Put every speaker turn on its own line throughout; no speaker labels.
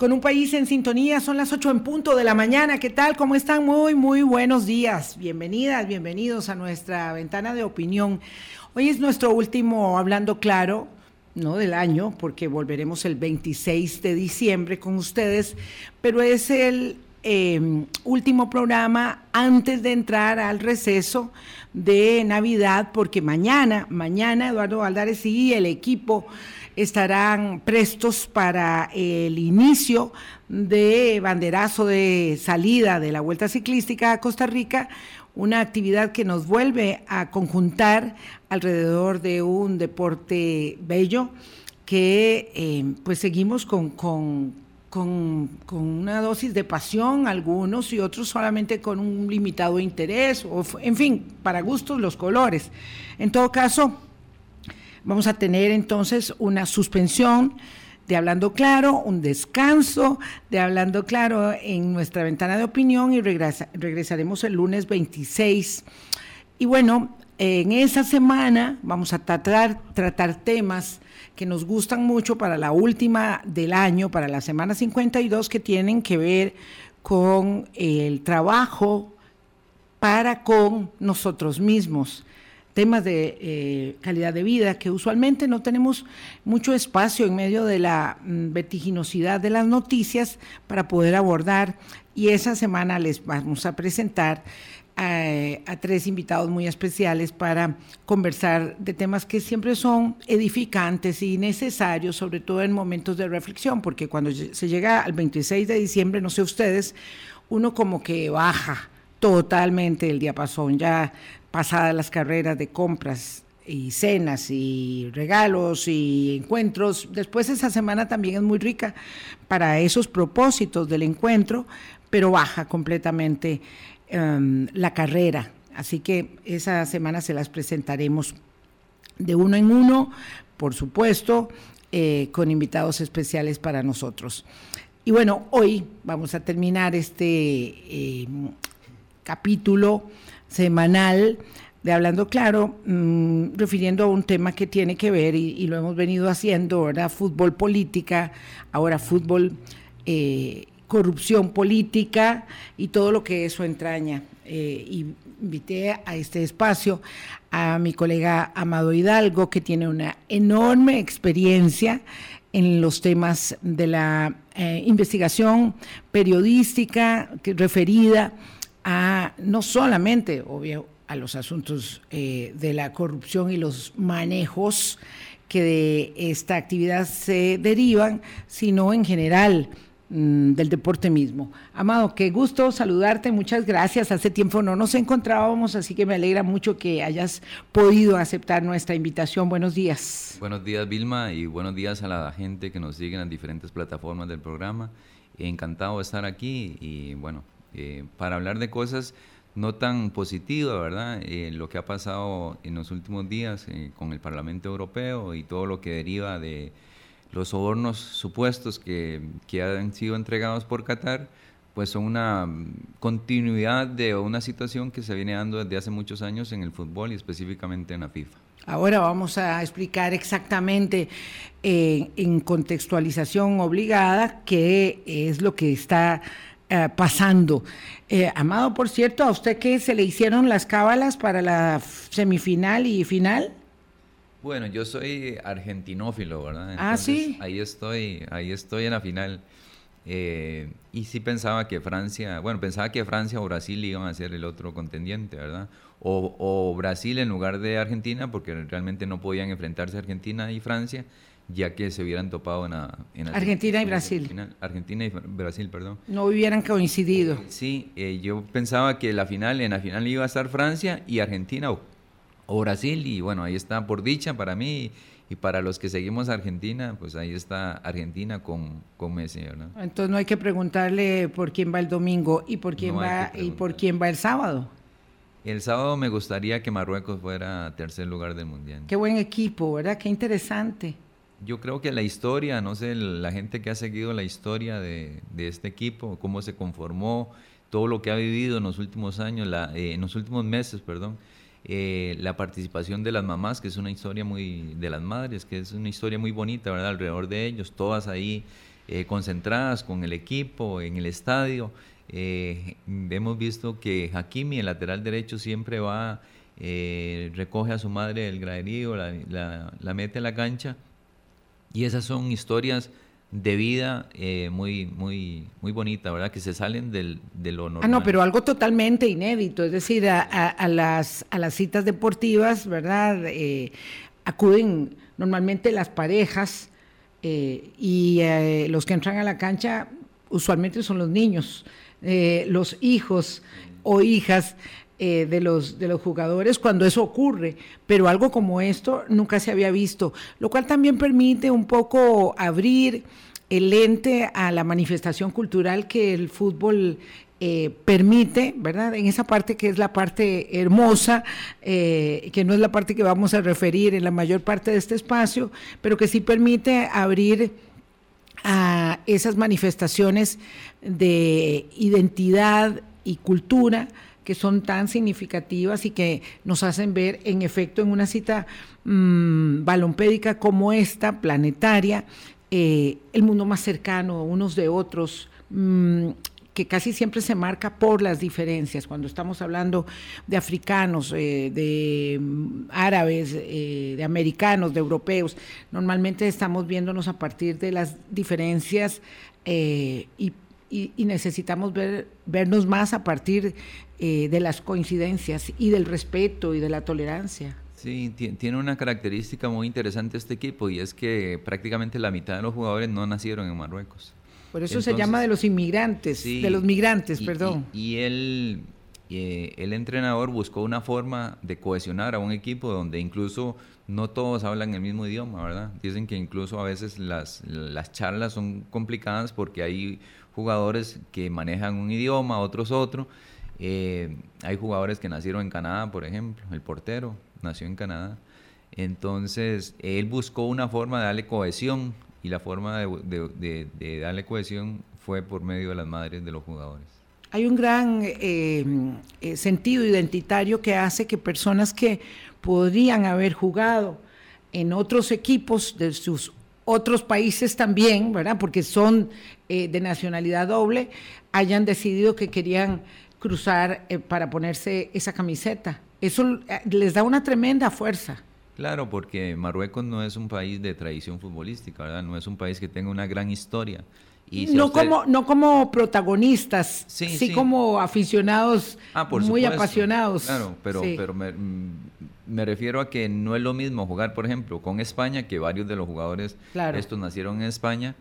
con un país en sintonía. Son las 8 en punto de la mañana. ¿Qué tal? ¿Cómo están? Muy, muy buenos días. Bienvenidas, bienvenidos a nuestra ventana de opinión. Hoy es nuestro último Hablando Claro, no del año, porque volveremos el 26 de diciembre con ustedes, pero es el em, último programa antes de entrar al receso de Navidad, porque mañana, mañana Eduardo Valdares y el equipo estarán prestos para el inicio de banderazo de salida de la Vuelta Ciclística a Costa Rica, una actividad que nos vuelve a conjuntar alrededor de un deporte bello que eh, pues seguimos con, con, una dosis de pasión, algunos y otros solamente con un limitado interés, o, en fin, para gustos los colores. En todo caso, Vamos a tener entonces una suspensión de Hablando Claro, un descanso de Hablando Claro en nuestra ventana de opinión y regresaremos el lunes 26. Y bueno, en esa semana vamos a tratar, temas que nos gustan mucho para la última del año, para la semana 52, que tienen que ver con el trabajo para con nosotros mismos temas de eh, calidad de vida, que usualmente no tenemos mucho espacio en medio de la mm, vertiginosidad de las noticias para poder abordar. Y esa semana les vamos a presentar a, a, tres invitados muy especiales para conversar de temas que siempre son edificantes y necesarios, sobre todo en momentos de reflexión, porque cuando se llega al 26 de diciembre, no sé ustedes, uno como que baja totalmente el diapasón, ya pasadas las carreras de compras y cenas y regalos y encuentros. Después esa semana también es muy rica para esos propósitos del encuentro, pero baja completamente em, la carrera. Así que esa semana se las presentaremos de uno en uno, por supuesto, eh, con invitados especiales para nosotros. Y bueno, hoy vamos a terminar este em, capítulo semanal de Hablando Claro, mm, refiriendo a un tema que tiene que ver, y, lo hemos venido haciendo, ahora fútbol política, ahora fútbol eh, corrupción política y todo lo que eso entraña. Eh, invité a este espacio a mi colega Amado Hidalgo, que tiene una enorme experiencia en los temas de la eh, investigación periodística referida a no solamente, obvio, a los asuntos eh, de la corrupción y los manejos que de esta actividad se derivan, sino en general mm, del deporte mismo. Amado, qué gusto saludarte, muchas gracias. Hace tiempo no nos encontrábamos, así que me alegra mucho que hayas podido aceptar nuestra invitación. Buenos días.
Buenos días, Vilma, y buenos días a la gente que nos sigue en las diferentes plataformas del programa. Encantado de estar aquí y bueno, eh, para hablar de cosas no tan positivas, ¿verdad? Eh, lo que ha pasado en los últimos días eh, con el Parlamento Europeo y todo lo que deriva de los sobornos supuestos que, que han sido entregados por Qatar, pues son una continuidad de una situación que se viene dando desde hace muchos años en el fútbol y específicamente en la FIFA.
Ahora vamos a explicar exactamente en contextualización obligada qué es lo que está eh, pasando. Eh, Amado, por cierto, ¿a usted qué se le hicieron las cábalas para la semifinal y final?
Bueno, yo soy argentinófilo, ¿verdad?
ah, sí.
Ahí estoy, ahí estoy en la final. Eh, y sí pensaba que Francia, bueno, pensaba que Francia o Brasil iban a ser el otro contendiente, ¿verdad? O, o Brasil en lugar de Argentina, porque realmente no podían enfrentarse Argentina y Francia ya que se hubieran topado en,
Argentina y Brasil.
Argentina y Brasil, perdón.
No hubieran coincidido.
Sí, eh, yo pensaba que la final, en la final iba a estar Francia y Argentina o, Brasil, y bueno, ahí está por dicha para mí. Y para los que seguimos a Argentina, pues ahí está Argentina con, con Messi, ¿verdad?
Entonces no hay que preguntarle por quién va el domingo y por quién va y por quién va el sábado.
El sábado me gustaría que Marruecos fuera tercer lugar del mundial.
Qué buen equipo, ¿verdad? Qué interesante
yo creo que la historia, no sé, la gente que ha seguido la historia de, este equipo, cómo se conformó, todo lo que ha vivido en los últimos años, la, eh, en los últimos meses, perdón, eh, la participación de las mamás, que es una historia muy, de las madres, que es una historia muy bonita, ¿verdad? Alrededor de ellos, todas ahí eh, concentradas con el equipo en el estadio. Eh, hemos visto que Hakimi, el lateral derecho, siempre va, eh, recoge a su madre del graderío, la, mete a la cancha. Y esas son historias de vida muy, muy, muy bonita, ¿verdad? Que se salen del, de lo normal.
Ah, no, pero algo totalmente inédito, es decir, a, a, las, a las citas deportivas, ¿verdad? acuden normalmente las parejas eh, y eh, los que entran a la cancha usualmente son los niños, eh, los hijos o hijas de, los, de los jugadores cuando eso ocurre, pero algo como esto nunca se había visto, lo cual también permite un poco abrir el lente a la manifestación cultural que el fútbol eh, permite, ¿verdad? En esa parte que es la parte hermosa, eh, que no es la parte que vamos a referir en la mayor parte de este espacio, pero que sí permite abrir a esas manifestaciones de identidad y cultura que son tan significativas y que nos hacen ver en efecto en una cita mmm, balompédica como esta, planetaria, eh, el mundo más cercano unos de otros, mmm, que casi siempre se marca por las diferencias, cuando estamos hablando de africanos, eh, de mm, árabes, eh, de americanos, de europeos, normalmente estamos viéndonos a partir de las diferencias eh, y, necesitamos ver, vernos más a partir de las coincidencias y del respeto y de la tolerancia.
Sí, tiene una característica muy interesante este equipo y es que prácticamente la mitad de los jugadores no nacieron en Marruecos.
Por eso se llama de los inmigrantes, de los migrantes, perdón.
Y, él, eh, el entrenador buscó una forma de cohesionar a un equipo donde incluso no todos hablan el mismo idioma, ¿verdad? Dicen que incluso a veces las, las charlas son complicadas porque hay jugadores que manejan un idioma, otros otro. Eh, hay jugadores que nacieron en Canadá, por ejemplo, el portero nació en Canadá. Entonces, él buscó una forma de darle cohesión y la forma de, darle cohesión fue por medio de las madres de los jugadores.
Hay un gran eh, eh, sentido identitario que hace que personas que podrían haber jugado en otros equipos de sus otros países también, ¿verdad? Porque son eh, de nacionalidad doble, hayan decidido que querían cruzar para ponerse esa camiseta. Eso les da una tremenda fuerza.
Claro, porque Marruecos no es un país de tradición futbolística, ¿verdad? No es un país que tenga una gran historia.
Y no, como, no como protagonistas, sí, como aficionados ah, muy apasionados.
Claro, pero, pero me, me, refiero a que no es lo mismo jugar, por ejemplo, con España, que varios de los jugadores estos nacieron en España,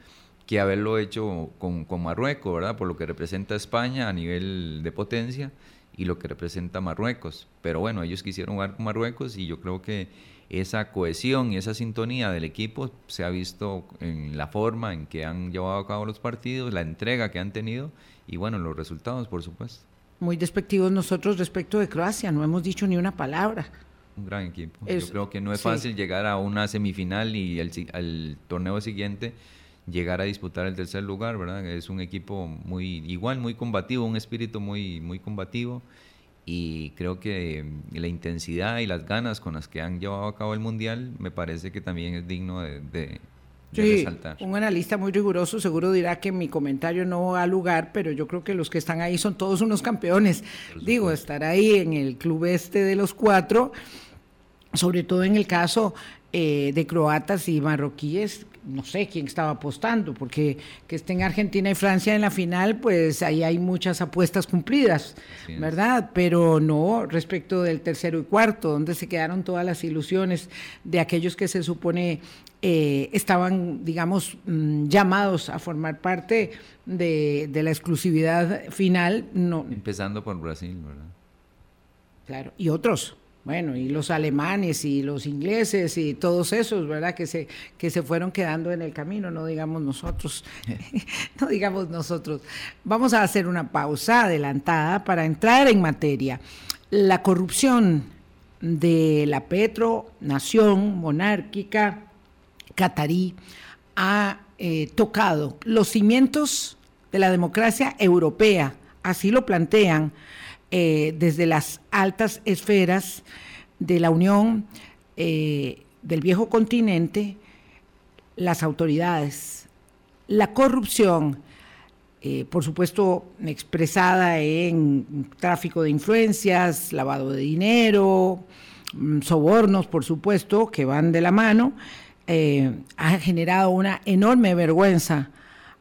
que haberlo hecho con, con Marruecos, ¿verdad? Por lo que representa España a nivel de potencia y lo que representa Marruecos. Pero bueno, ellos quisieron jugar con Marruecos y yo creo que esa cohesión y esa sintonía del equipo se ha visto en la forma en que han llevado a cabo los partidos, la entrega que han tenido y bueno, los resultados, por supuesto.
Muy despectivos nosotros respecto de Croacia, no hemos dicho ni una palabra.
Un gran equipo. Yo creo que no es fácil llegar a una semifinal y el, al torneo siguiente llegar a disputar el tercer lugar, ¿verdad? Es un equipo muy igual, muy combativo, un espíritu muy, muy combativo y creo que la intensidad y las ganas con las que han llevado a cabo el Mundial me parece que también es digno de, de, resaltar.
Un analista muy riguroso seguro dirá que mi comentario no ha lugar, pero yo creo que los que están ahí son todos unos campeones. Digo, estar ahí en el club este de los cuatro, sobre todo en el caso eh, de croatas y marroquíes, no sé quién estaba apostando, porque que estén Argentina y Francia en la final, pues ahí hay muchas apuestas cumplidas, ¿verdad? Pero no respecto del tercero y cuarto, donde se quedaron todas las ilusiones de aquellos que se supone eh, estaban, digamos, mm, llamados a formar parte de, de la exclusividad final. No.
Empezando por Brasil, ¿verdad?
Claro, y otros. Bueno, y los alemanes y los ingleses y todos esos, ¿verdad? Que se, que se fueron quedando en el camino, no digamos nosotros, no digamos nosotros. Vamos a hacer una pausa adelantada para entrar en materia. La corrupción de la Petro, nación monárquica catarí, ha eh, tocado los cimientos de la democracia europea, así lo plantean eh, desde las altas esferas de la Unión eh, del viejo continente, las autoridades, la corrupción, eh, por supuesto expresada en tráfico de influencias, lavado de dinero, mm, sobornos, por supuesto, que van de la mano, ha generado una enorme vergüenza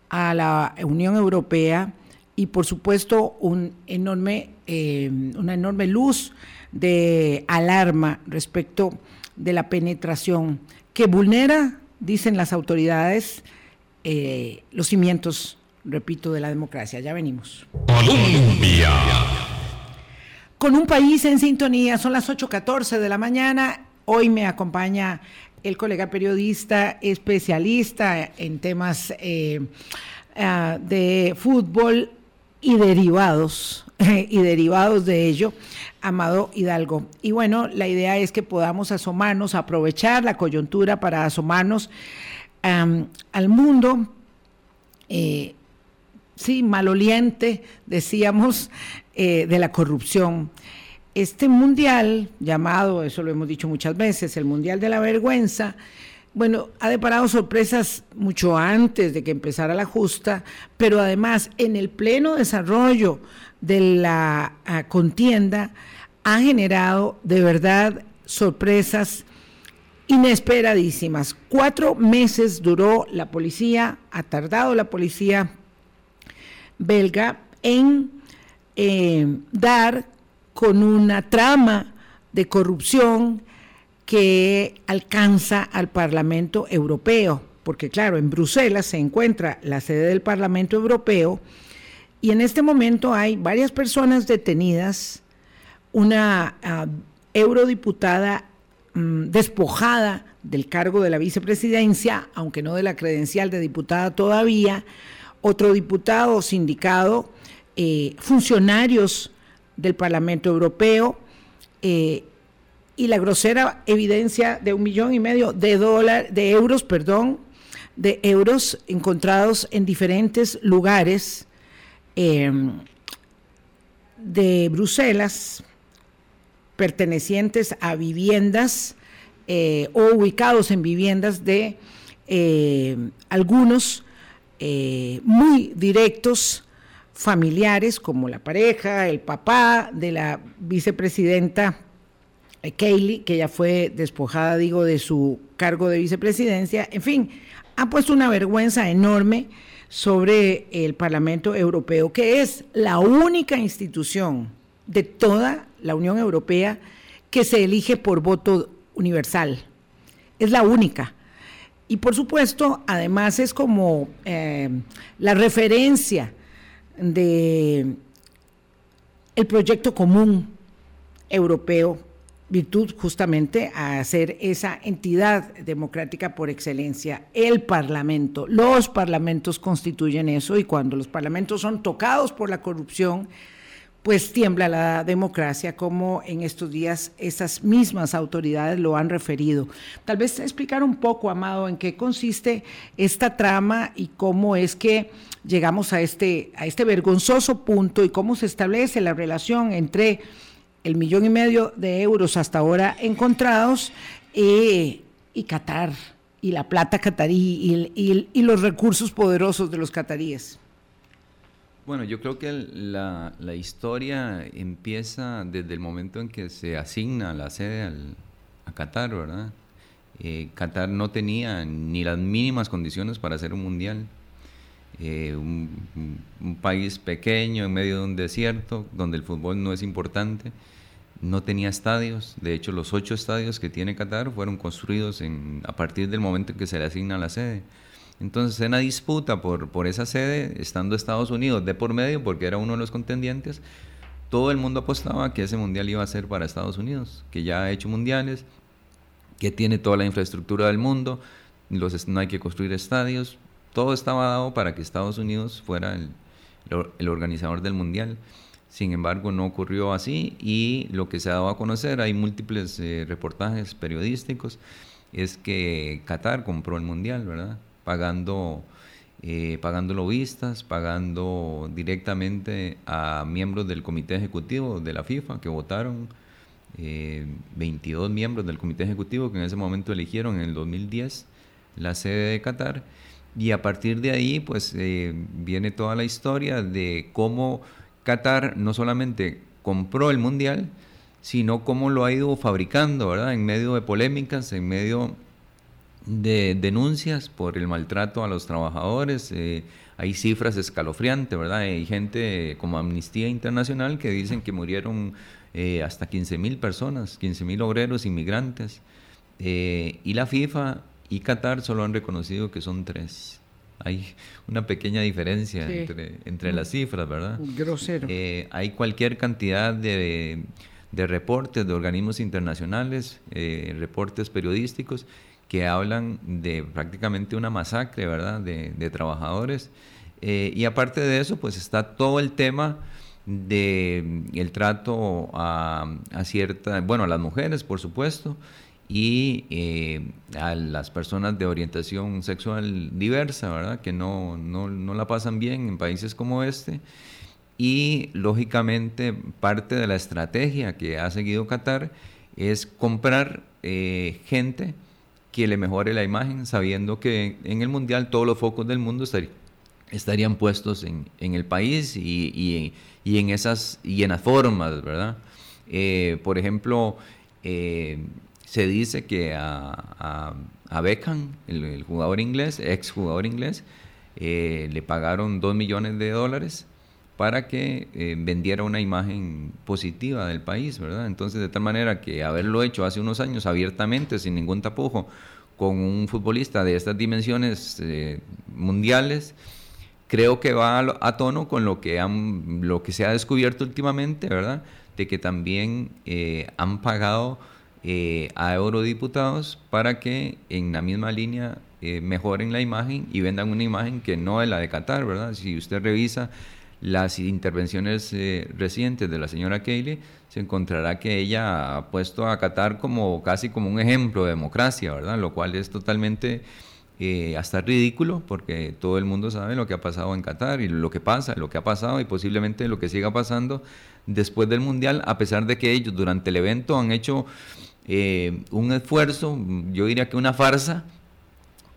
a la Unión Europea y por supuesto un enorme, eh, una enorme luz de alarma respecto de la penetración que vulnera, dicen las autoridades, eh, los cimientos, repito, de la democracia. Ya venimos. Colombia. Con un país en sintonía, son las 8.14 de la mañana. Hoy me acompaña el colega periodista especialista en temas eh, ah, de fútbol y derivados, y derivados de ello, Amado Hidalgo. Y bueno, la idea es que podamos asomarnos, aprovechar la coyuntura para asomarnos al mundo, eh, sí, maloliente, decíamos, eh, de la corrupción. Este mundial, llamado, eso lo hemos dicho muchas veces, el Mundial de la Vergüenza, bueno, ha deparado sorpresas mucho antes de que empezara la justa, pero además en el pleno desarrollo de la ah, contienda ha generado de verdad sorpresas inesperadísimas. Cuatro meses duró la policía, ha tardado la policía belga en eh, dar con una trama de corrupción que alcanza al Parlamento Europeo, porque claro, en Bruselas se encuentra la sede del Parlamento Europeo y en este momento hay varias personas detenidas, una ah, eurodiputada mm, despojada del cargo de la vicepresidencia, aunque no de la credencial de diputada todavía, otro diputado sindicado, eh, funcionarios del Parlamento Europeo, eh, y la grosera evidencia de un millón y medio de dólares, de euros, perdón, de euros encontrados en diferentes lugares em, de Bruselas pertenecientes a viviendas eh, o ubicados en viviendas de eh, algunos eh, muy directos familiares como la pareja, el papá de la vicepresidenta eh, Kaylee, que ya fue despojada, digo, de su cargo de vicepresidencia, en fin, ha puesto una vergüenza enorme sobre el Parlamento Europeo, que es la única institución de toda la Unión Europea que se elige por voto universal. Es la única. Y por supuesto, además es como eh, la referencia de el proyecto común europeo virtud justamente a ser esa entidad democrática por excelencia, el Parlamento. Los parlamentos constituyen eso y cuando los parlamentos son tocados por la corrupción, pues tiembla la democracia, como en estos días esas mismas autoridades lo han referido. Tal vez explicar un poco, Amado, en qué consiste esta trama y cómo es que llegamos a este, a este vergonzoso punto y cómo se establece la relación entre el millón y medio de euros hasta ahora encontrados y Qatar y la plata catarí y, los recursos poderosos de los cataríes.
Bueno, yo creo que la, historia empieza desde el momento en que se asigna la sede a Qatar, ¿verdad? Eh, Qatar no tenía ni las mínimas condiciones para hacer un mundial. Eh, un, país pequeño en medio de un desierto donde el fútbol no es importante, no tenía estadios, de hecho los ocho estadios que tiene Qatar fueron construidos a partir del momento en que se le asigna la sede. Entonces, en la disputa por, esa sede, estando Estados Unidos de por medio, porque era uno de los contendientes, todo el mundo apostaba que ese mundial iba a ser para Estados Unidos, que ya ha hecho mundiales, que tiene toda la infraestructura del mundo, no hay que construir estadios, todo estaba dado para que Estados Unidos fuera el, organizador del mundial. Sin embargo, no ocurrió así y lo que se ha dado a conocer, hay múltiples eh, reportajes periodísticos, es que Qatar compró el mundial, ¿verdad? Pagando, eh, pagando lobistas, pagando directamente a miembros del comité ejecutivo de la FIFA que votaron, 22 eh, miembros del comité ejecutivo que en ese momento eligieron en el 2010 la sede de Qatar Y a partir de ahí, pues eh, viene toda la historia de cómo Qatar no solamente compró el mundial, sino cómo lo ha ido fabricando, ¿verdad? En medio de polémicas, en medio de denuncias por el maltrato a los trabajadores. Eh, hay cifras escalofriantes, ¿verdad? Hay gente como Amnistía Internacional que dicen que murieron eh, hasta 15 mil personas, 15 mil obreros inmigrantes. Y la FIFA y Qatar solo han reconocido que son tres. Hay una pequeña diferencia entre, entre las cifras, ¿verdad?
Grosero.
hay cualquier cantidad de, de, reportes de organismos internacionales, reportes periodísticos que hablan de prácticamente una masacre, ¿verdad?, de, trabajadores. Eh, y aparte de eso, pues está todo el tema de mm, el trato a, a cierta, bueno, a las mujeres, por supuesto, y eh, a las personas de orientación sexual diversa, ¿verdad?, que no, no, no la pasan bien en países como este. Y lógicamente parte de la estrategia que ha seguido Qatar es comprar eh, gente que le mejore la imagen, sabiendo que en el Mundial todos los focos del mundo estarían puestos en, el país y, en esas, y en las formas, ¿verdad? Eh, por ejemplo, se dice que a, Beckham, el, jugador inglés, ex jugador inglés, eh, le pagaron dos millones de dólares para que eh, vendiera una imagen positiva del país, ¿verdad? Entonces, de tal manera que haberlo hecho hace unos años abiertamente, sin ningún tapujo, con un futbolista de estas dimensiones eh, mundiales, creo que va a, tono con lo que, han, lo que se ha descubierto últimamente, ¿verdad? De que también han pagado a eurodiputados para que en la misma línea mejoren la imagen y vendan una imagen que no es la de Qatar, ¿verdad? Si usted revisa las intervenciones eh, recientes de la señora Keili, se encontrará que ella ha puesto a Qatar como casi como un ejemplo de democracia, ¿verdad? Lo cual es totalmente eh, hasta ridículo porque todo el mundo sabe lo que ha pasado en Qatar y lo que pasa, lo que ha pasado y posiblemente lo que siga pasando después del Mundial, a pesar de que ellos durante el evento han hecho eh, un esfuerzo, yo diría que una farsa,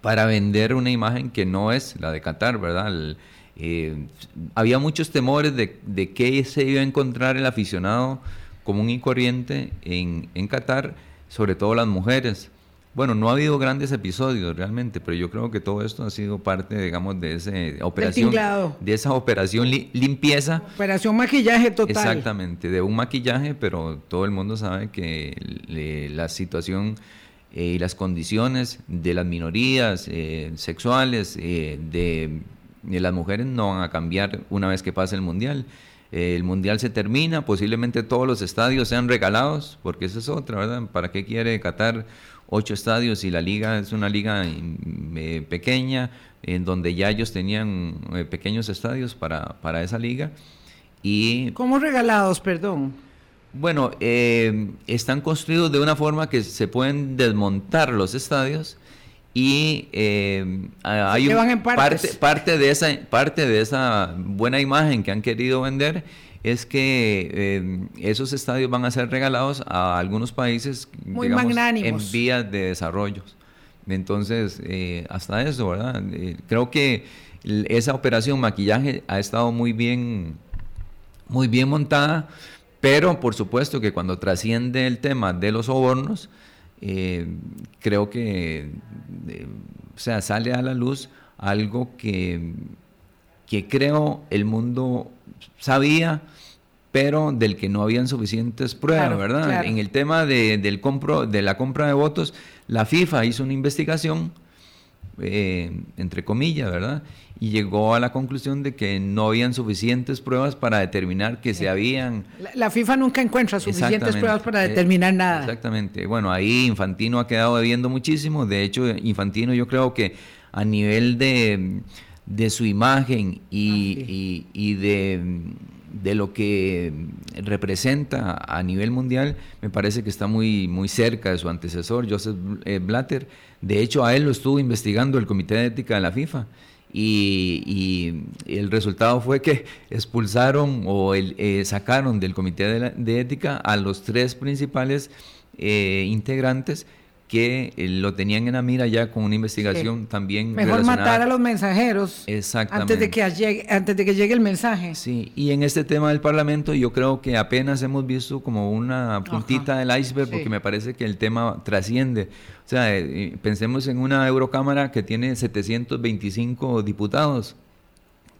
para vender una imagen que no es la de Qatar, ¿verdad? Eh, había muchos temores de, de qué se iba a encontrar el aficionado común y corriente en, en Qatar, sobre todo las mujeres. Bueno, no ha habido grandes episodios realmente, pero yo creo que todo esto ha sido parte, digamos, de esa operación, de esa operación limpieza.
Operación maquillaje total.
Exactamente, de un maquillaje, pero todo el mundo sabe que la situación eh, y las condiciones de las minorías eh, sexuales, de las mujeres no van a cambiar una vez que pase el Mundial. El Mundial se termina, posiblemente todos los estadios sean regalados, porque esa es otra, ¿verdad? ¿Para qué quiere Qatar ocho estadios si la liga es una liga eh, pequeña, en donde ya ellos tenían eh, pequeños estadios para, para esa liga? Y,
¿Cómo regalados, perdón?
Bueno, eh, están construidos de una forma que se pueden desmontar los estadios y eh, hay parte, parte, de esa, parte de esa buena imagen que han querido vender es que eh, esos estadios van a ser regalados a algunos países
Muy digamos,
en vías de desarrollo. Entonces, eh, hasta eso, ¿verdad? creo que esa operación maquillaje ha estado muy bien, muy bien montada, pero por supuesto que cuando trasciende el tema de los sobornos, eh, creo que eh, o sea, sale a la luz algo que, que creo el mundo sabía, pero del que no habían suficientes pruebas, ¿verdad? En el tema de, del compro, de la compra de votos, la FIFA hizo una investigación, eh, entre comillas, ¿verdad? y llegó a la conclusión de que no habían suficientes pruebas para determinar que se habían...
La, FIFA nunca encuentra suficientes pruebas para eh, determinar nada.
Exactamente. Bueno, ahí Infantino ha quedado debiendo muchísimo. De hecho, Infantino yo creo que a nivel de, su imagen y, ah, de, de, lo que representa a nivel mundial, me parece que está muy, muy cerca de su antecesor, Joseph eh, Blatter. De hecho, a él lo estuvo investigando el Comité de Ética de la FIFA y, el resultado fue que expulsaron o eh, sacaron del comité de, ética a los tres principales eh, integrantes que eh, lo tenían en la mira ya con una investigación también
Mejor matar a los mensajeros antes de, que llegue, antes de que llegue el mensaje.
Sí, y en este tema del Parlamento yo creo que apenas hemos visto como una puntita del iceberg porque me parece que el tema trasciende. O sea, eh, pensemos en una Eurocámara que tiene 725 diputados.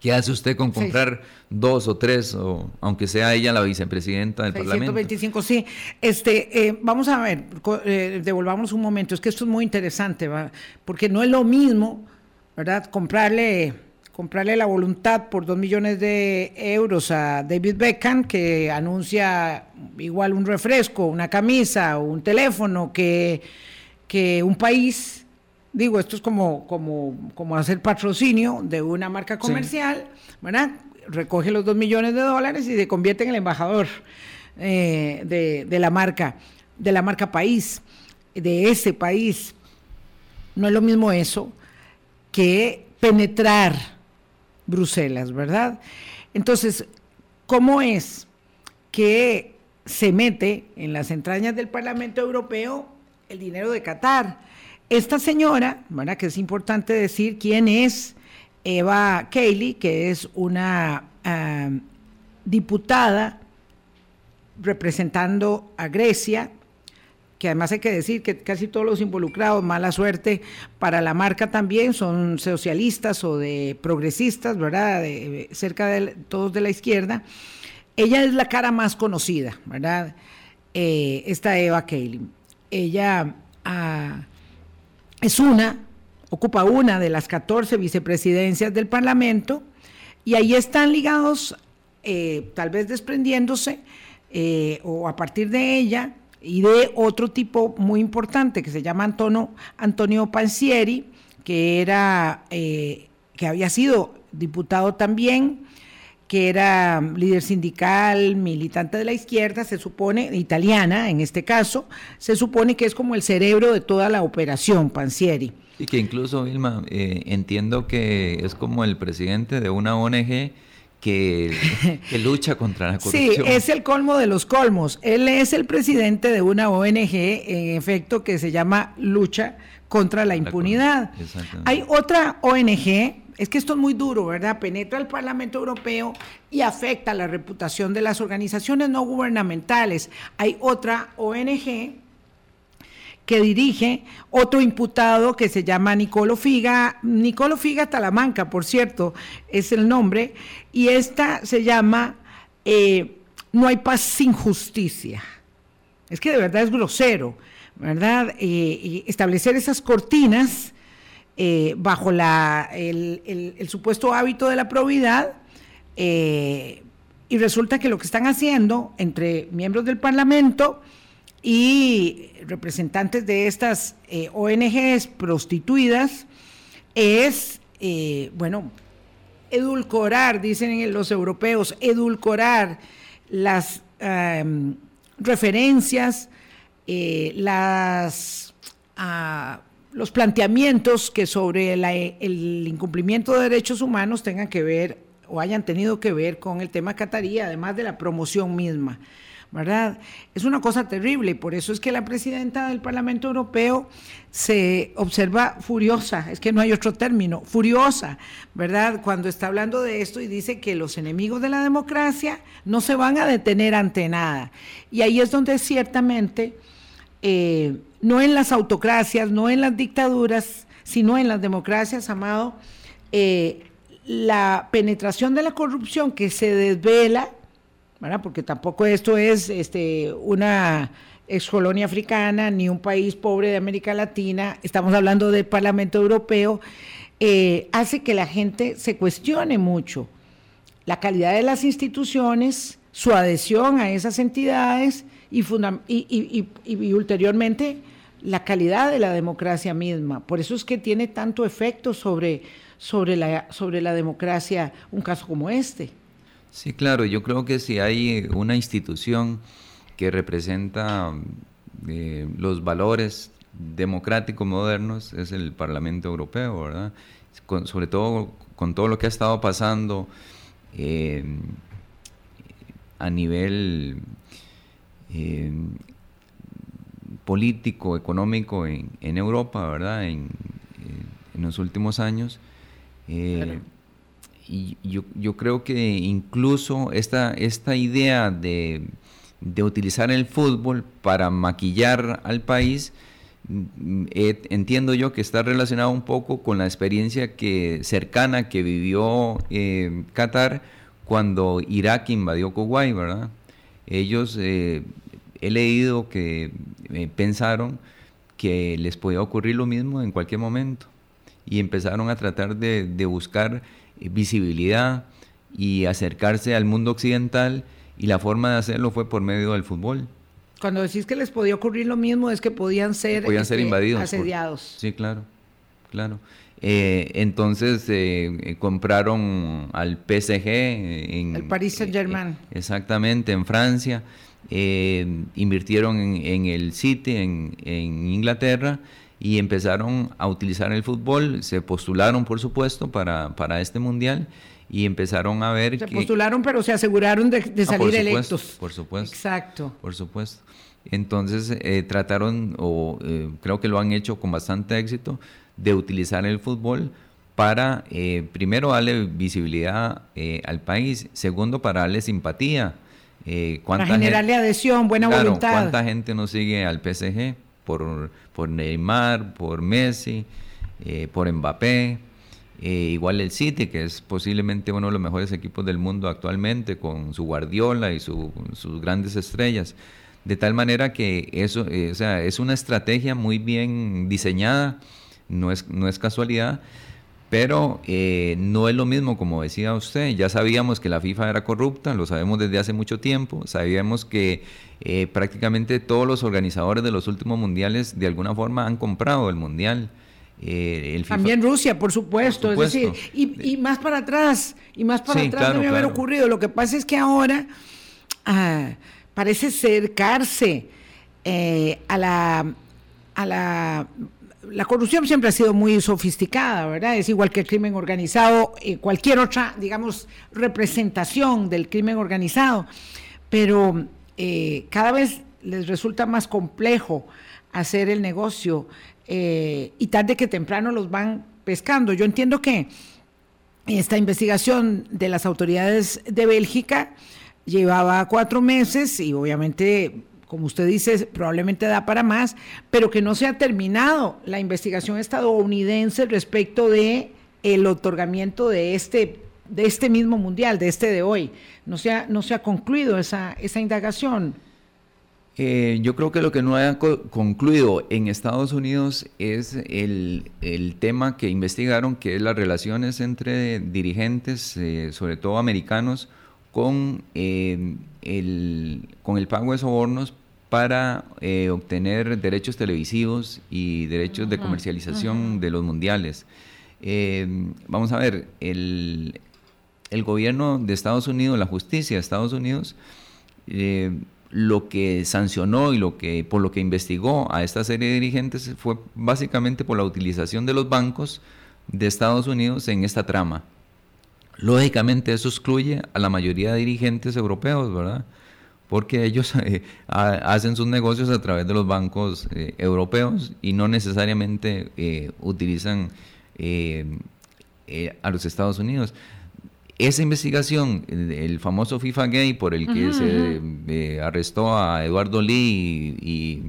¿Qué hace usted con comprar dos o tres, o aunque sea ella la vicepresidenta del 625,
Parlamento? sí. Este, eh, vamos a ver, eh, devolvamos un momento. Es que esto es muy interesante, porque no es lo mismo, ¿verdad? Comprarle, comprarle la voluntad por dos millones de euros a David Beckham, que anuncia igual un refresco, una camisa un teléfono, que, que un país digo, esto es como, como, como hacer patrocinio de una marca comercial, ¿verdad? Recoge los dos millones de dólares y se convierte en el embajador eh, de, de, la marca, de la marca país, de ese país. No es lo mismo eso que penetrar Bruselas, ¿verdad? Entonces, ¿cómo es que se mete en las entrañas del Parlamento Europeo el dinero de Qatar? Esta señora, ¿verdad? que es importante decir quién es Eva Cayley, que es una ah, diputada representando a Grecia, que además hay que decir que casi todos los involucrados, mala suerte para la marca también, son socialistas o de progresistas, ¿verdad? De, cerca de todos de la izquierda. Ella es la cara más conocida, ¿verdad? Eh, esta Eva Cayley. Ella ah, es una, ocupa una de las 14 vicepresidencias del Parlamento y ahí están ligados, eh, tal vez desprendiéndose eh, o a partir de ella y de otro tipo muy importante que se llama Antonio, Antonio Pansieri, que era, eh, que había sido diputado también, que era líder sindical, militante de la izquierda, se supone, italiana en este caso, se supone que es como el cerebro de toda la operación, Pansieri.
Y que incluso, Vilma, eh, entiendo que es como el presidente de una ONG que, lucha contra la corrupción.
Sí, es el colmo de los colmos. Él es el presidente de una ONG, en efecto, que se llama Lucha contra la Impunidad. Hay otra ONG es que esto es muy duro, ¿verdad? Penetra el Parlamento Europeo y afecta la reputación de las organizaciones no gubernamentales. Hay otra ONG que dirige otro imputado que se llama Nicolo Figa, Nicolo Figa Talamanca, por cierto, es el nombre, y esta se llama eh, No hay paz sin justicia. Es que de verdad es grosero, ¿verdad? Eh, establecer esas cortinas eh, bajo el, supuesto hábito de la probidad, eh, y resulta que lo que están haciendo entre miembros del Parlamento y representantes de estas eh, ONGs prostituidas es, bueno, edulcorar, dicen los europeos, edulcorar las em, referencias, las... Ah, los planteamientos que sobre el incumplimiento de derechos humanos tengan que ver o hayan tenido que ver con el tema catarí, además de la promoción misma. ¿verdad? Es una cosa terrible y por eso es que la presidenta del Parlamento Europeo se observa furiosa, es que no hay otro término, furiosa, ¿verdad? Cuando está hablando de esto y dice que los enemigos de la democracia no se van a detener ante nada. Y ahí es donde ciertamente eh, no en las autocracias, no en las dictaduras, sino en las democracias, Amado, eh, la penetración de la corrupción que se desvela, porque tampoco esto es este, una excolonia africana ni un país pobre de América Latina, estamos hablando del Parlamento Europeo, eh, hace que la gente se cuestione mucho la calidad de las instituciones, su adhesión a esas entidades y, y, ulteriormente la calidad de la democracia misma. Por eso es que tiene tanto efecto sobre, sobre, la, sobre la democracia un caso como este.
Sí, claro, yo creo que si hay una institución que representa eh, los valores democráticos modernos es el Parlamento Europeo, ¿verdad? sobre todo con todo lo que ha estado pasando eh, a nivel político, económico en, Europa, ¿verdad? En, los últimos años. Y yo, yo, creo que incluso esta, esta idea de, de utilizar el fútbol para maquillar al país, mm, eh, entiendo yo que está relacionado un poco con la experiencia que, cercana que vivió eh, Qatar cuando Irak invadió Kuwait, ¿verdad? Ellos, eh, he leído que pensaron que les podía ocurrir lo mismo en cualquier momento y empezaron a tratar de, de buscar visibilidad y acercarse al mundo occidental y la forma de hacerlo fue por medio del fútbol.
Cuando decís que les podía ocurrir lo mismo es que podían ser,
podían ser este, invadidos,
asediados.
sí, claro, claro. Eh, entonces eh, eh, compraron al PSG
en el Paris Saint Germain.
exactamente, en Francia. Invirtieron en, el City, en, en, Inglaterra, y empezaron a utilizar el fútbol. Se postularon, por supuesto, para, para este mundial y empezaron a ver...
Se postularon, pero se aseguraron de, ah, salir electos.
Por supuesto.
Exacto.
Por supuesto. Entonces eh, trataron, o eh, creo que lo han hecho con bastante éxito, de utilizar el fútbol para, eh, primero, darle visibilidad al país, segundo, para darle simpatía.
Para generarle adhesión, buena voluntad.
¿Cuánta gente nos sigue al PSG? Por, por Neymar, por Messi, por Mbappé. Eh, igual el City, que es posiblemente uno de los mejores equipos del mundo actualmente, con su Guardiola y sus grandes estrellas. De tal manera que eso eh, o sea, es una estrategia muy bien diseñada, no es, no es casualidad, pero eh, no es lo mismo, como decía usted. Ya sabíamos que la FIFA era corrupta, lo sabemos desde hace mucho tiempo. Sabíamos que prácticamente todos los organizadores de los últimos mundiales de alguna forma han comprado el mundial.
Eh, También Rusia, por supuesto, es decir, y, más para atrás, y más para atrás debe haber ocurrido. Lo que pasa es que ahora ah, parece acercarse eh, a la a la la corrupción siempre ha sido muy sofisticada, ¿verdad? Es igual que el crimen organizado, eh, cualquier otra, digamos, representación del crimen organizado, pero cada vez les resulta más complejo hacer el negocio eh, y tarde que temprano los van pescando. Yo entiendo que esta investigación de las autoridades de Bélgica llevaba cuatro meses y obviamente, como usted dice, probablemente da para más, pero que no se ha terminado la investigación estadounidense respecto de el otorgamiento de este de este mismo mundial, de este de hoy. No se ha, no se ha concluido esa, esa indagación.
Eh, yo creo que lo que no ha concluido en Estados Unidos es el, tema que investigaron, que es las relaciones entre dirigentes, eh, sobre todo americanos, con, eh, el, con el pago de sobornos para obtener derechos televisivos y derechos de comercialización de los mundiales. vamos a ver, el, el, gobierno de Estados Unidos, la justicia de Estados Unidos, lo que sancionó y lo que, por lo que investigó a esta serie de dirigentes fue básicamente por la utilización de los bancos de Estados Unidos en esta trama. Lógicamente eso excluye a la mayoría de dirigentes europeos, ¿verdad? Porque ellos eh, hacen sus negocios a través de los bancos eh, europeos y no necesariamente eh, utilizan a los Estados Unidos. Esa investigación, el famoso FIFA Gay por el que se arrestó a Eduardo Lee y,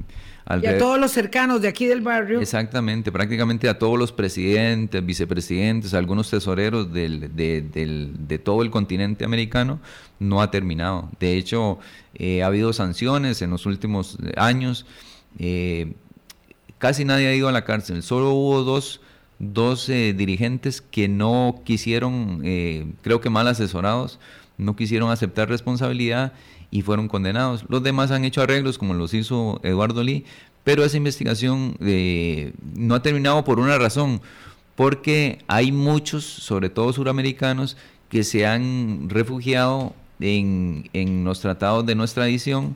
a todos los cercanos de aquí del barrio.
Exactamente, prácticamente a todos los presidentes, vicepresidentes, algunos tesoreros del, de, todo el continente americano, no ha terminado. De hecho, eh, ha habido sanciones en los últimos años. Eh, casi nadie ha ido a la cárcel, solo hubo dos 12 dirigentes que no quisieron, eh, creo que mal asesorados, no quisieron aceptar responsabilidad y fueron condenados. Los demás han hecho arreglos como los hizo Eduardo Lee, pero esa investigación eh, no ha terminado por una razón, porque hay muchos, sobre todo suramericanos, que se han refugiado en, en los tratados de nuestra edición.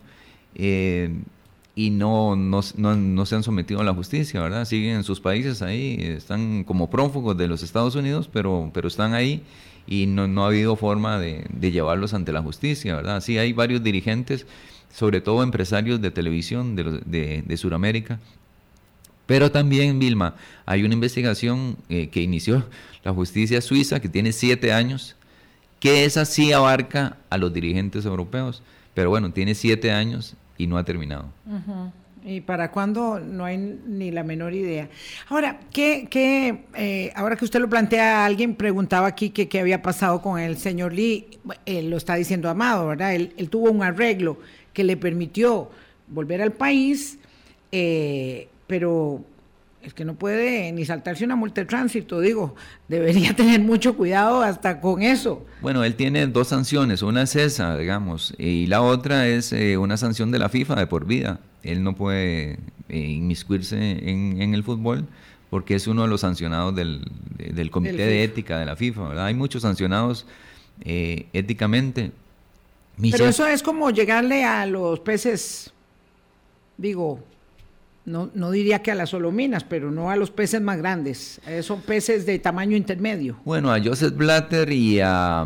Eh, y no, no, no, se han sometido a la justicia, ¿verdad? Siguen en sus países ahí, están como prófugos de los Estados Unidos, pero, pero están ahí y no, no ha habido forma de, de, llevarlos ante la justicia, ¿verdad? Sí, hay varios dirigentes sobre todo empresarios de televisión de, de, Sudamérica. Pero también, Vilma, hay una investigación eh, que inició la justicia suiza, que tiene siete años, que esa sí abarca a los dirigentes europeos. Pero bueno, tiene siete años y no ha terminado.
¿Y para cuándo? No hay ni la menor idea. Ahora, ¿qué, qué eh, ahora que usted lo plantea, alguien preguntaba aquí que qué había pasado con el señor Lee. Él lo está diciendo Amado, ¿verdad? Él, tuvo un arreglo que le permitió volver al país, eh, pero es que no puede ni saltarse una multa de tránsito, digo, debería tener mucho cuidado hasta con eso.
Bueno, él tiene dos sanciones, una es esa, digamos, y la otra es eh, una sanción de la FIFA de por vida. Él no puede eh, inmiscuirse en, el fútbol porque es uno de los sancionados del, Comité de Ética de la FIFA, ¿verdad? Hay muchos sancionados eh, éticamente.
Pero eso es como llegarle a los peces, digo, no, no diría que a las solominas, pero no a los peces más grandes. Eh, son peces de tamaño intermedio.
Bueno, a Joseph Blatter y a,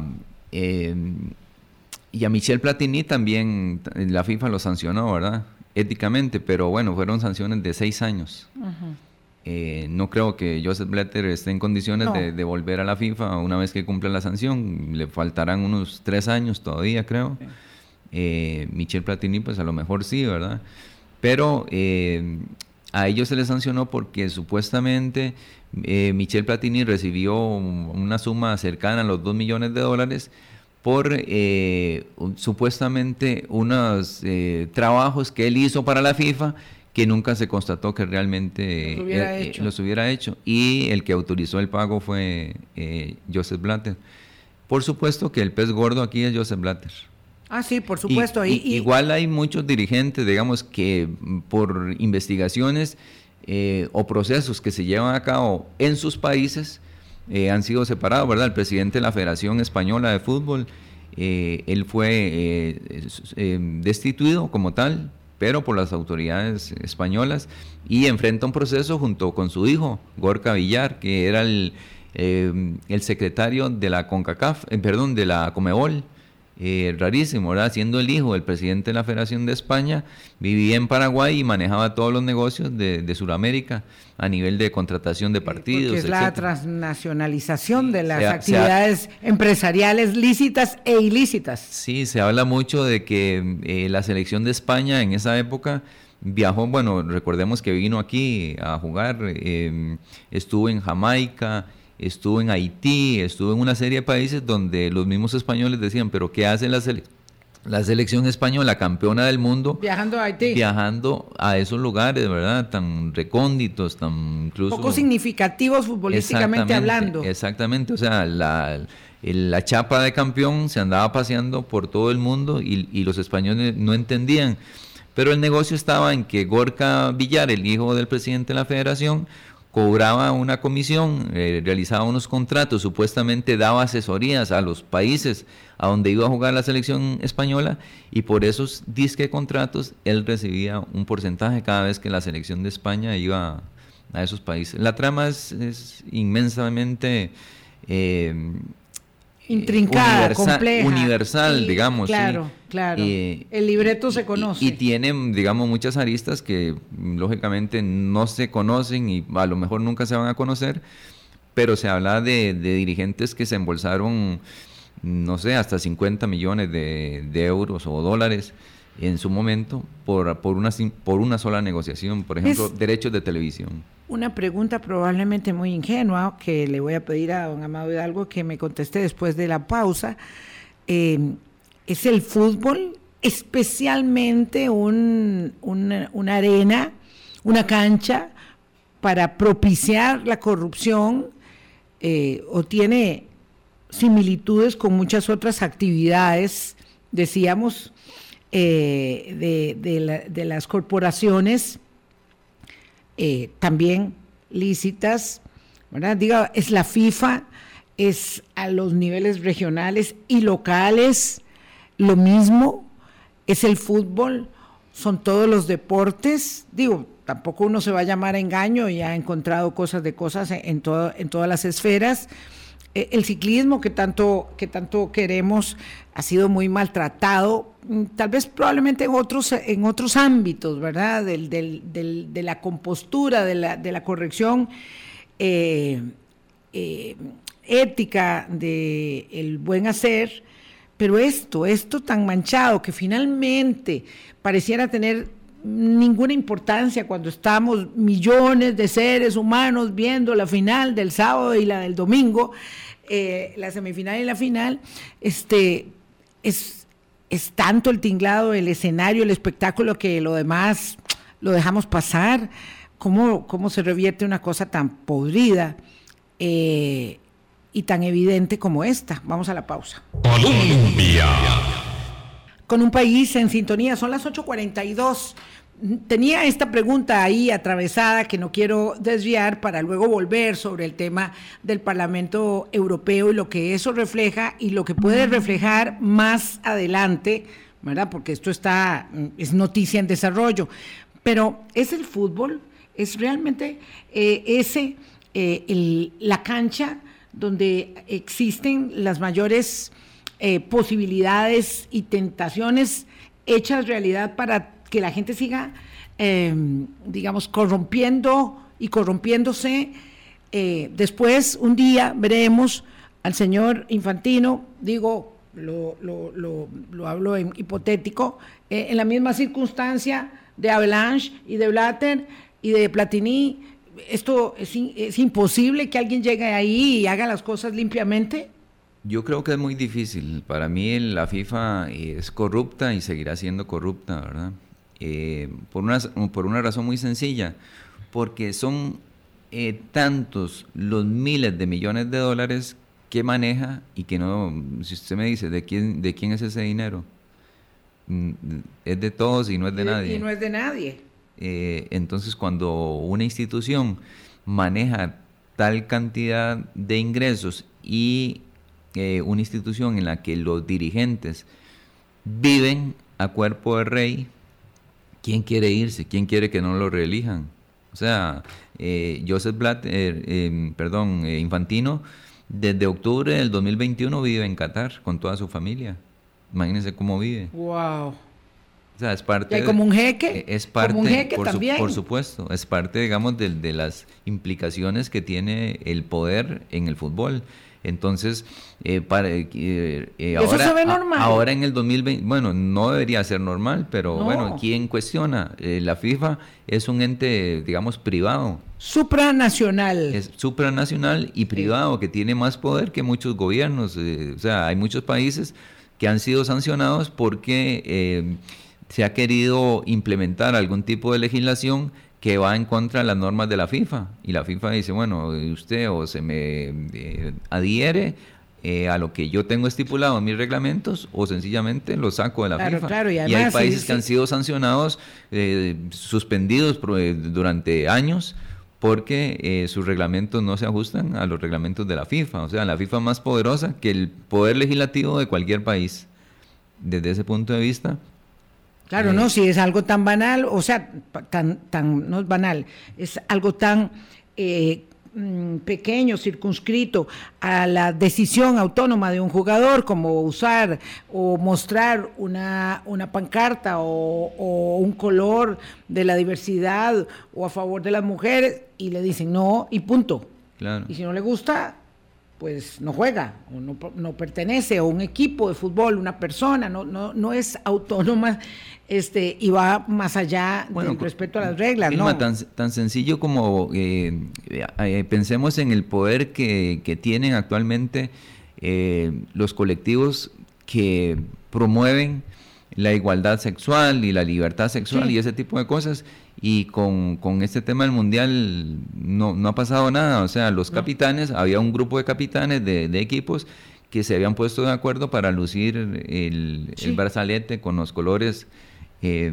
eh, y a Michel Platini también la FIFA lo sancionó, ¿verdad? Éticamente, pero bueno, fueron sanciones de seis años. Eh, no creo que Joseph Blatter esté en condiciones de, volver a la FIFA una vez que cumpla la sanción. Le faltarán unos tres años todavía, creo. Michel Platini, pues a lo mejor sí, ¿verdad? Pero eh, a ellos se les sancionó porque supuestamente eh, Michel Platini recibió una suma cercana a los 2 millones de dólares por eh, supuestamente unos trabajos que él hizo para la FIFA que nunca se constató que realmente los hubiera, hecho. Y el que autorizó el pago fue Joseph Blatter. Por supuesto que el pez gordo aquí es Joseph Blatter.
Ah, sí, por supuesto.
igual hay muchos dirigentes, digamos, que por investigaciones eh, o procesos que se llevan a cabo en sus países eh, han sido separados, ¿verdad? El presidente de la Federación Española de Fútbol, eh, él fue destituido como tal, pero por las autoridades españolas y enfrenta un proceso junto con su hijo, Gorka Villar, que era el, el secretario de la CONCACAF, perdón, de la Comebol. Eh, rarísimo, ¿verdad? Siendo el hijo del presidente de la Federación de España, vivía en Paraguay y manejaba todos los negocios de, de Sudamérica a nivel de contratación de partidos.
es la transnacionalización de las actividades empresariales lícitas e ilícitas.
Sí, se habla mucho de que eh, la selección de España en esa época viajó, bueno, recordemos que vino aquí a jugar, eh, estuvo en Jamaica, estuvo en Haití, estuvo en una serie de países donde los mismos españoles decían, pero ¿qué hace la, la selección española, campeona del mundo?
Viajando a Haití.
Viajando a esos lugares, ¿verdad? Tan recónditos, tan incluso...
Poco significativos futbolísticamente hablando.
Exactamente, o sea, la, la chapa de campeón se andaba paseando por todo el mundo y, y los españoles no entendían. Pero el negocio estaba en que Gorka Villar, el hijo del presidente de la federación, cobraba una comisión, eh, realizaba unos contratos, supuestamente daba asesorías a los países a donde iba a jugar la selección española y por esos disque contratos él recibía un porcentaje cada vez que la selección de España iba a esos países. La trama es, inmensamente eh,
intrincada, universal, compleja.
Universal, digamos.
Claro, claro. el libreto se conoce.
Y, tiene, digamos, muchas aristas que lógicamente no se conocen y a lo mejor nunca se van a conocer, pero se habla de, dirigentes que se embolsaron, no sé, hasta 50 millones de, de euros o dólares en su momento por, por, una, por una sola negociación, por ejemplo, derechos de televisión.
Una pregunta probablemente muy ingenua que le voy a pedir a don Amado Hidalgo que me conteste después de la pausa. Eh, ¿Es el fútbol especialmente un, una, arena, una cancha para propiciar la corrupción eh, o tiene similitudes con muchas otras actividades, decíamos, eh, de, las corporaciones eh, también lícitas, ¿verdad? Diga, es la FIFA, es a los niveles regionales y locales lo mismo, es el fútbol, son todos los deportes, digo, tampoco uno se va a llamar a engaño y ha encontrado cosas de cosas en, todo, en todas las esferas. Eh, el ciclismo que tanto, que tanto queremos ha sido muy maltratado, mm, tal vez probablemente en otros, en otros ámbitos, ¿verdad? Del, de la compostura, de la, de la corrección eh, eh, ética, del el buen hacer, pero esto, esto tan manchado que finalmente pareciera tener ninguna importancia cuando estamos millones de seres humanos viendo la final del sábado y la del domingo, eh, la semifinal y la final, este, es, es tanto el tinglado, el escenario, el espectáculo que lo demás lo dejamos pasar. ¿Cómo, cómo se revierte una cosa tan podrida eh, y tan evidente como esta? Vamos a la pausa. Con un país en sintonía. Son las 8.42. Tenía esta pregunta ahí atravesada que no quiero desviar para luego volver sobre el tema del Parlamento Europeo y lo que eso refleja y lo que puede reflejar más adelante, ¿verdad? Porque esto está, es noticia en desarrollo. Pero es el fútbol, es realmente eh, ese, eh, la cancha donde existen las mayores eh, posibilidades y tentaciones hechas realidad para que la gente siga, em, digamos, corrompiendo y corrompiéndose. Eh, después, un día, veremos al señor Infantino, digo, lo, lo, hablo en hipotético, eh, en la misma circunstancia de Avalanche y de Blatter y de Platini. ¿Esto es, es imposible que alguien llegue ahí y haga las cosas limpiamente?
Yo creo que es muy difícil. Para mí la FIFA es corrupta y seguirá siendo corrupta, ¿verdad? Eh, por, una, por una razón muy sencilla, porque son eh, tantos los miles de millones de dólares que maneja y que no, si usted me dice, ¿de quién, de quién es ese dinero? Mm, es de todos y no es de nadie.
Y no es de nadie.
Eh, entonces, cuando una institución maneja tal cantidad de ingresos y eh, una institución en la que los dirigentes viven a cuerpo de rey, ¿quién quiere irse? ¿Quién quiere que no lo reelijan? O sea, eh, Joseph Blatter, em, perdón, eh, Infantino, desde octubre del 2021 vive en Qatar con toda su familia. Imagínense cómo vive.
Wow.
O sea, es parte.
¿Y como un jeque?
Es parte. un jeque por, también. por supuesto. Es parte, digamos, de, de, las implicaciones que tiene el poder en el fútbol. Entonces, eh, para, eh,
eh, ahora, Eso se ve normal.
ahora en el 2020, bueno, no debería ser normal, pero bueno, ¿quién cuestiona? la FIFA es un ente, digamos, privado.
Supranacional.
Es supranacional y privado, que tiene más poder que muchos gobiernos. o sea, hay muchos países que han sido sancionados porque se ha querido implementar algún tipo de legislación que va en contra de las normas de la FIFA. Y la FIFA dice, bueno, usted o se me eh, adhiere eh, a lo que yo tengo estipulado en mis reglamentos o sencillamente lo saco de la FIFA. y, hay países que han sido sancionados, eh, suspendidos durante años porque sus reglamentos no se ajustan a los reglamentos de la FIFA. O sea, la FIFA es más poderosa que el poder legislativo de cualquier país. Desde ese punto de vista,
Claro, no, si es algo tan banal, o sea, tan, tan, no es banal, es algo tan eh, mm, pequeño, circunscrito a la decisión autónoma de un jugador, como usar o mostrar una, una pancarta o, un color de la diversidad o a favor de las mujeres, y le dicen no, y punto. Claro. Y si no le gusta, pues no juega o no, no, pertenece a un equipo de fútbol, una persona, no, no, no es autónoma este, y va más allá bueno, del respeto a las reglas. ¿no?
tan, tan sencillo como eh, eh, pensemos en el poder que, que tienen actualmente eh, los colectivos que promueven la igualdad sexual y la libertad sexual y ese tipo de cosas y con, con, este tema del mundial no, no, ha pasado nada. O sea, los capitanes, había un grupo de capitanes de, de, equipos que se habían puesto de acuerdo para lucir el, el brazalete con los colores eh,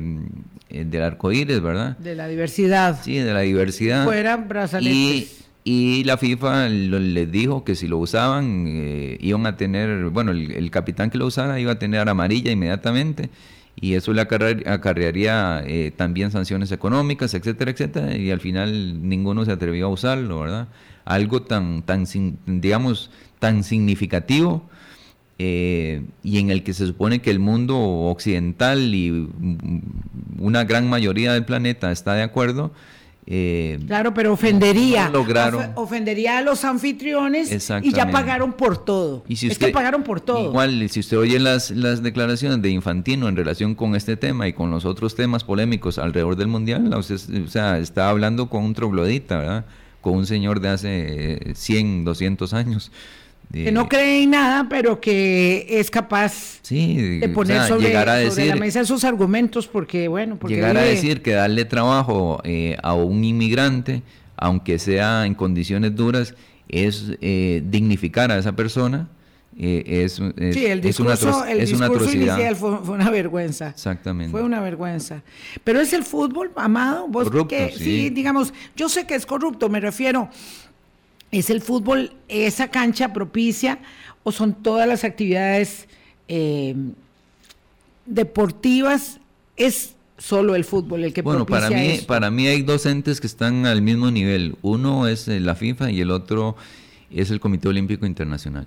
del arco iris, ¿verdad?
De la diversidad.
Sí, de la diversidad.
Fueran brazaletes.
Y, la FIFA les dijo que si lo usaban, eh, iban a tener, bueno, el, capitán que lo usara iba a tener amarilla inmediatamente y eso le acarrearía eh, también sanciones económicas, etcétera, etcétera, y al final ninguno se atrevió a usarlo, ¿verdad? Algo tan, tan digamos, tan significativo eh, y en el que se supone que el mundo occidental y una gran mayoría del planeta está de acuerdo,
eh, claro, pero ofendería. ofendería a los anfitriones y ya pagaron por todo.
Y si es que pagaron por todo. Igual, si usted oye las, las declaraciones de Infantino en relación con este tema y con los otros temas polémicos alrededor del mundial, o sea, está hablando con un troglodita, ¿verdad? Con un señor de hace 100, 200 años
que no cree en nada, pero que es capaz de poner sobre, la mesa esos argumentos, porque bueno, porque
llegar a decir que darle trabajo eh, a un inmigrante, aunque sea en condiciones duras, es eh, dignificar a esa persona. Eh, es,
sí, el discurso,
el discurso
inicial fue, una vergüenza.
Exactamente.
Fue una vergüenza. Pero es el fútbol, amado. Vos corrupto, sí, digamos, yo sé que es corrupto, me refiero ¿Es el fútbol esa cancha propicia o son todas las actividades eh, deportivas? ¿Es solo el fútbol el que
bueno,
propicia
para mí, para mí hay dos entes que están al mismo nivel. Uno es eh, la FIFA y el otro es el Comité Olímpico Internacional.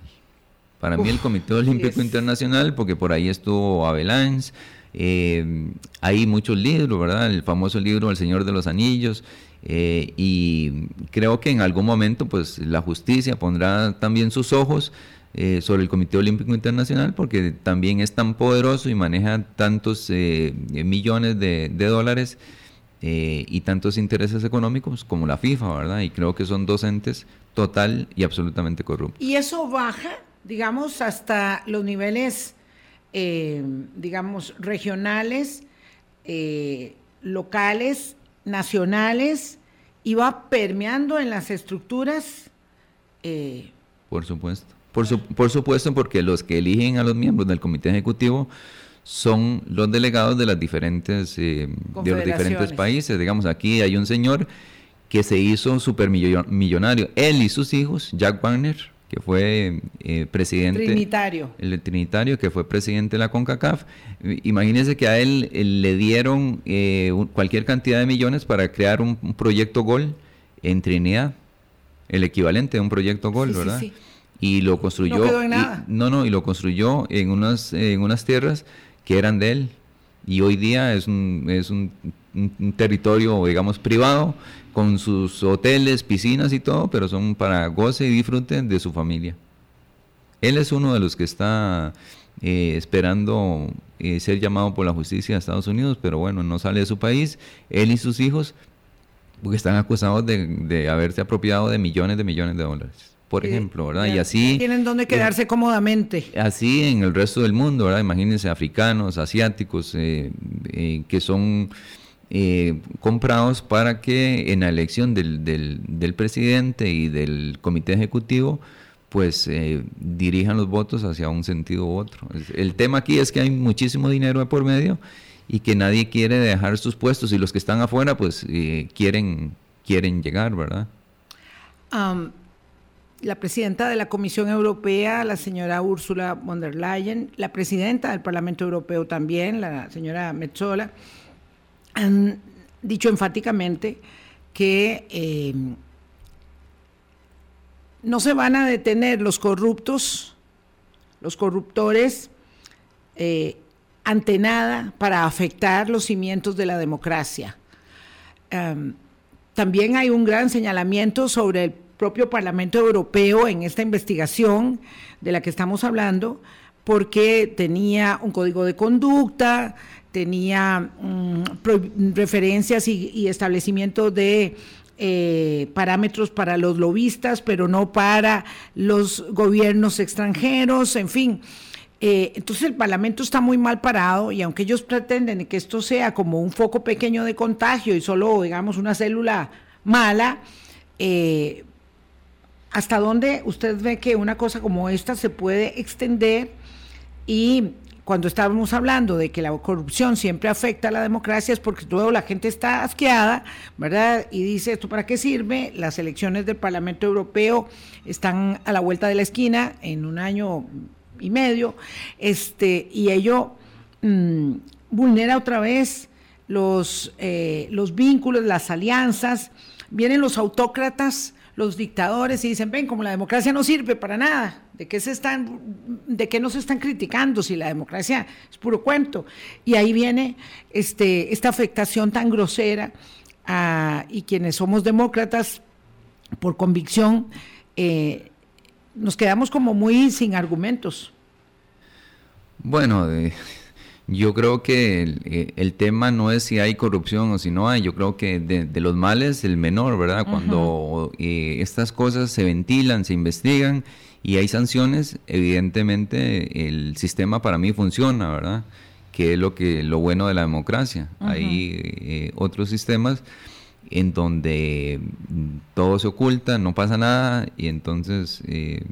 Para mí el Comité Olímpico Internacional, porque por ahí estuvo Avalanche, eh, hay muchos libros, ¿verdad? El famoso libro El Señor de los Anillos. Eh, y creo que en algún momento pues la justicia pondrá también sus ojos eh, sobre el Comité Olímpico Internacional porque también es tan poderoso y maneja tantos eh, millones de, dólares y tantos intereses económicos como la FIFA, ¿verdad? Y creo que son dos entes total y absolutamente corruptos.
Y eso baja, digamos, hasta los niveles, digamos, regionales, locales nacionales y va permeando en las estructuras.
Eh, por supuesto. Por, por supuesto, porque los que eligen a los miembros del comité ejecutivo son los delegados de las diferentes eh, de los diferentes países. Digamos, aquí hay un señor que se hizo supermillonario, él y sus hijos, Jack Wagner, que fue eh, presidente.
Trinitario.
El Trinitario, que fue presidente de la CONCACAF. Imagínense que a él, le dieron eh, cualquier cantidad de millones para crear un, proyecto Gol en Trinidad, el equivalente de un proyecto Gol, ¿verdad? Sí, Y lo construyó. No,
quedó en nada.
no, no, y lo construyó en unas, en unas tierras que eran de él. Y hoy día es un, es un territorio, digamos, privado con sus hoteles, piscinas y todo, pero son para goce y disfrute de su familia. Él es uno de los que está eh, esperando eh, ser llamado por la justicia de Estados Unidos, pero bueno, no sale de su país. Él y sus hijos, porque están acusados de, haberse apropiado de millones de millones de dólares por ejemplo, ¿verdad? Y así...
Tienen donde quedarse cómodamente.
Así en el resto del mundo, ¿verdad? Imagínense africanos, asiáticos, eh, que son eh, comprados para que en la elección del, del, presidente y del comité ejecutivo pues eh, dirijan los votos hacia un sentido u otro. El tema aquí es que hay muchísimo dinero de por medio y que nadie quiere dejar sus puestos y los que están afuera pues eh, quieren, quieren llegar, ¿verdad?
La presidenta de la Comisión Europea, la señora Ursula von der Leyen, la presidenta del Parlamento Europeo también, la señora Metzola, han dicho enfáticamente que eh, no se van a detener los corruptos, los corruptores, eh, ante nada para afectar los cimientos de la democracia. Em, también hay un gran señalamiento sobre el propio Parlamento Europeo en esta investigación de la que estamos hablando, porque tenía un código de conducta, tenía mm, referencias y, establecimiento de eh, parámetros para los lobistas, pero no para los gobiernos extranjeros, en fin. Eh, entonces el Parlamento está muy mal parado y aunque ellos pretenden que esto sea como un foco pequeño de contagio y solo, digamos, una célula mala, eh, ¿hasta dónde usted ve que una cosa como esta se puede extender y cuando estábamos hablando de que la corrupción siempre afecta a la democracia es porque luego la gente está asqueada, ¿verdad? Y dice, ¿esto para qué sirve? Las elecciones del Parlamento Europeo están a la vuelta de la esquina en un año y medio, este, y ello, mm, vulnera otra vez los, eh, los vínculos, las alianzas, vienen los autócratas, los dictadores y dicen, ven, como la democracia no sirve para nada, ¿de qué, se están, de nos están criticando si la democracia es puro cuento? Y ahí viene este, esta afectación tan grosera y quienes somos demócratas por convicción, eh, nos quedamos como muy sin argumentos.
Bueno, yo creo que eh, el, tema no es si hay corrupción o si no hay, yo creo que de, los males el menor, ¿verdad? Cuando eh, estas cosas se ventilan, se investigan y hay sanciones, evidentemente el sistema para mí funciona, ¿verdad? Que es lo, que, lo bueno de la democracia. Hay otros sistemas en donde todo se oculta, no pasa nada y entonces, eh,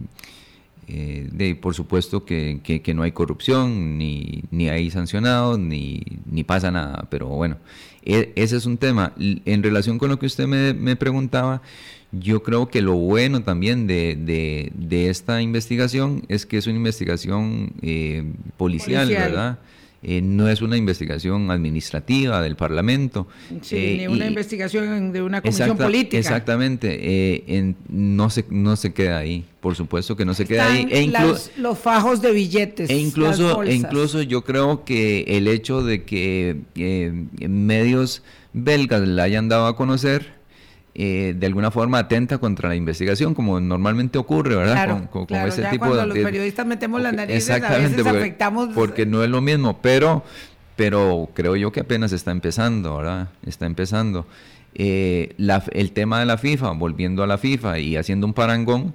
eh, de, por supuesto que, no hay corrupción, ni, ni hay sancionados, ni, ni pasa nada, pero bueno, e, ese es un tema. En relación con lo que usted me, preguntaba, yo creo que lo bueno también de, esta investigación es que es una investigación eh, policial, ¿verdad? Eh, no es una investigación administrativa del Parlamento.
Sí, eh, ni una investigación de una comisión política.
Exactamente, eh, no, se, no se queda ahí, por supuesto que no se queda ahí.
E los fajos de billetes.
E incluso, e incluso yo creo que el hecho de que medios belgas la hayan dado a conocer, eh, de alguna forma atenta contra la investigación, como normalmente ocurre, ¿verdad?
con, ese tipo cuando los periodistas metemos la nariz, exactamente, a veces afectamos...
Porque no es lo mismo, pero, pero creo yo que apenas está empezando, ¿verdad? Está empezando. Eh, el tema de la FIFA, volviendo a la FIFA y haciendo un parangón,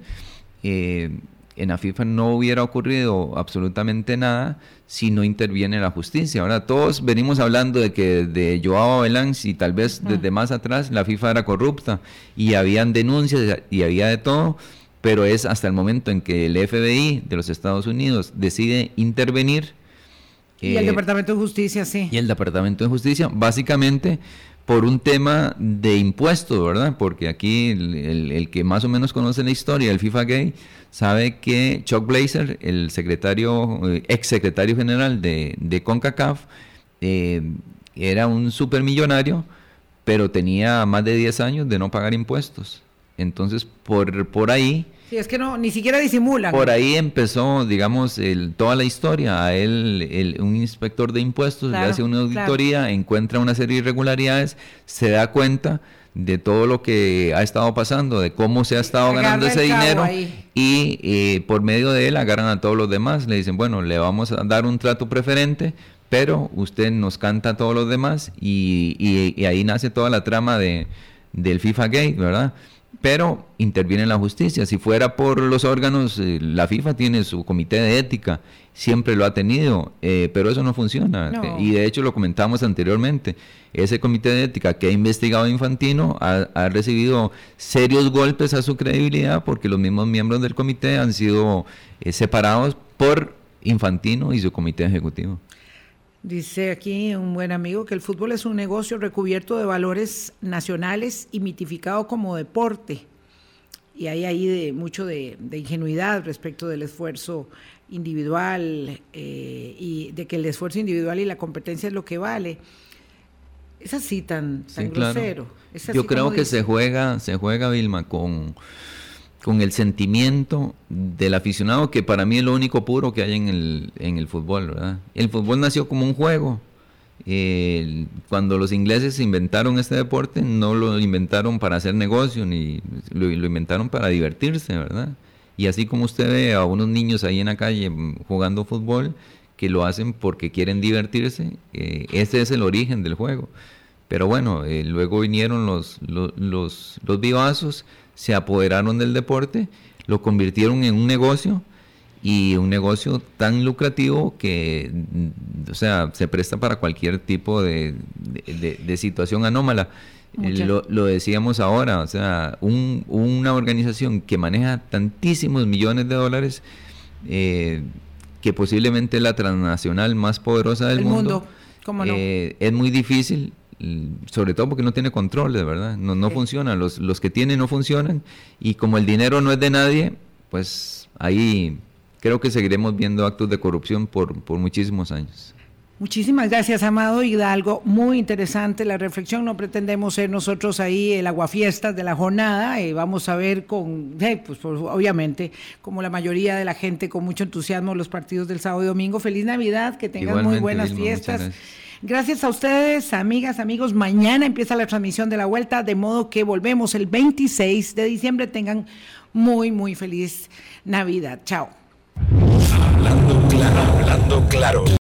eh, en la FIFA no hubiera ocurrido absolutamente nada si no interviene la justicia. Ahora, todos venimos hablando de que de Joao Belán, y tal vez desde más atrás la FIFA era corrupta y habían denuncias y había de todo, pero es hasta el momento en que el FBI de los Estados Unidos decide intervenir.
Y el Departamento de Justicia, sí.
Y el Departamento de Justicia, básicamente por un tema de impuestos, ¿verdad? Porque aquí el, que más o menos conoce la historia del FIFA Gay sabe que Chuck Blazer, el secretario, eh, ex secretario general de, CONCACAF, eh, era un supermillonario, pero tenía más de 10 años de no pagar impuestos. Entonces, por, por ahí
Sí, es que no, ni siquiera disimulan.
Por ahí empezó, digamos, toda la historia. A él, un inspector de impuestos le hace una auditoría, encuentra una serie de irregularidades, se da cuenta de todo lo que ha estado pasando, de cómo se ha estado ganando ese dinero y eh, por medio de él agarran a todos los demás, le dicen, bueno, le vamos a dar un trato preferente, pero usted nos canta a todos los demás y, y, ahí nace toda la trama de, del FIFA Gate, ¿verdad? Pero interviene la justicia. Si fuera por los órganos, eh, la FIFA tiene su comité de ética, siempre lo ha tenido, eh, pero eso no funciona. Y de hecho lo comentamos anteriormente, ese comité de ética que ha investigado a Infantino ha, recibido serios golpes a su credibilidad porque los mismos miembros del comité han sido eh, separados por Infantino y su comité ejecutivo.
Dice aquí un buen amigo que el fútbol es un negocio recubierto de valores nacionales y mitificado como deporte. Y hay ahí de, mucho de, ingenuidad respecto del esfuerzo individual eh, y de que el esfuerzo individual y la competencia es lo que vale. Es así tan, tan grosero.
Yo creo que se juega, se juega, Vilma, con con el sentimiento del aficionado, que para mí es lo único puro que hay en el, en el fútbol, ¿verdad? El fútbol nació como un juego. cuando los ingleses inventaron este deporte, no lo inventaron para hacer negocio, ni lo, inventaron para divertirse, ¿verdad? Y así como usted ve a unos niños ahí en la calle jugando fútbol, que lo hacen porque quieren divertirse, eh, ese es el origen del juego. Pero bueno, eh, luego vinieron los, los, los, los vivazos, se apoderaron del deporte, lo convirtieron en un negocio y un negocio tan lucrativo que, o sea, se presta para cualquier tipo de, situación anómala. Eh, lo, decíamos ahora, o sea, una organización que maneja tantísimos millones de dólares, eh, que posiblemente es la transnacional más poderosa del mundo, eh, es muy difícil sobre todo porque no tiene control, de verdad, no, no funciona, los, los que tienen no funcionan y como el dinero no es de nadie, pues ahí creo que seguiremos viendo actos de corrupción por, por muchísimos años.
Muchísimas gracias, Amado Hidalgo. Muy interesante la reflexión. No pretendemos ser nosotros ahí el aguafiestas de la jornada. Eh, vamos a ver con, eh, pues, pues, obviamente, como la mayoría de la gente, con mucho entusiasmo los partidos del sábado y domingo. Feliz Navidad, que tengan muy buenas fiestas. Gracias a ustedes, amigas, amigos. Mañana empieza la transmisión de la vuelta, de modo que volvemos el 26 de diciembre. Tengan muy, muy feliz Navidad. Chao.
Hablando claro, hablando claro.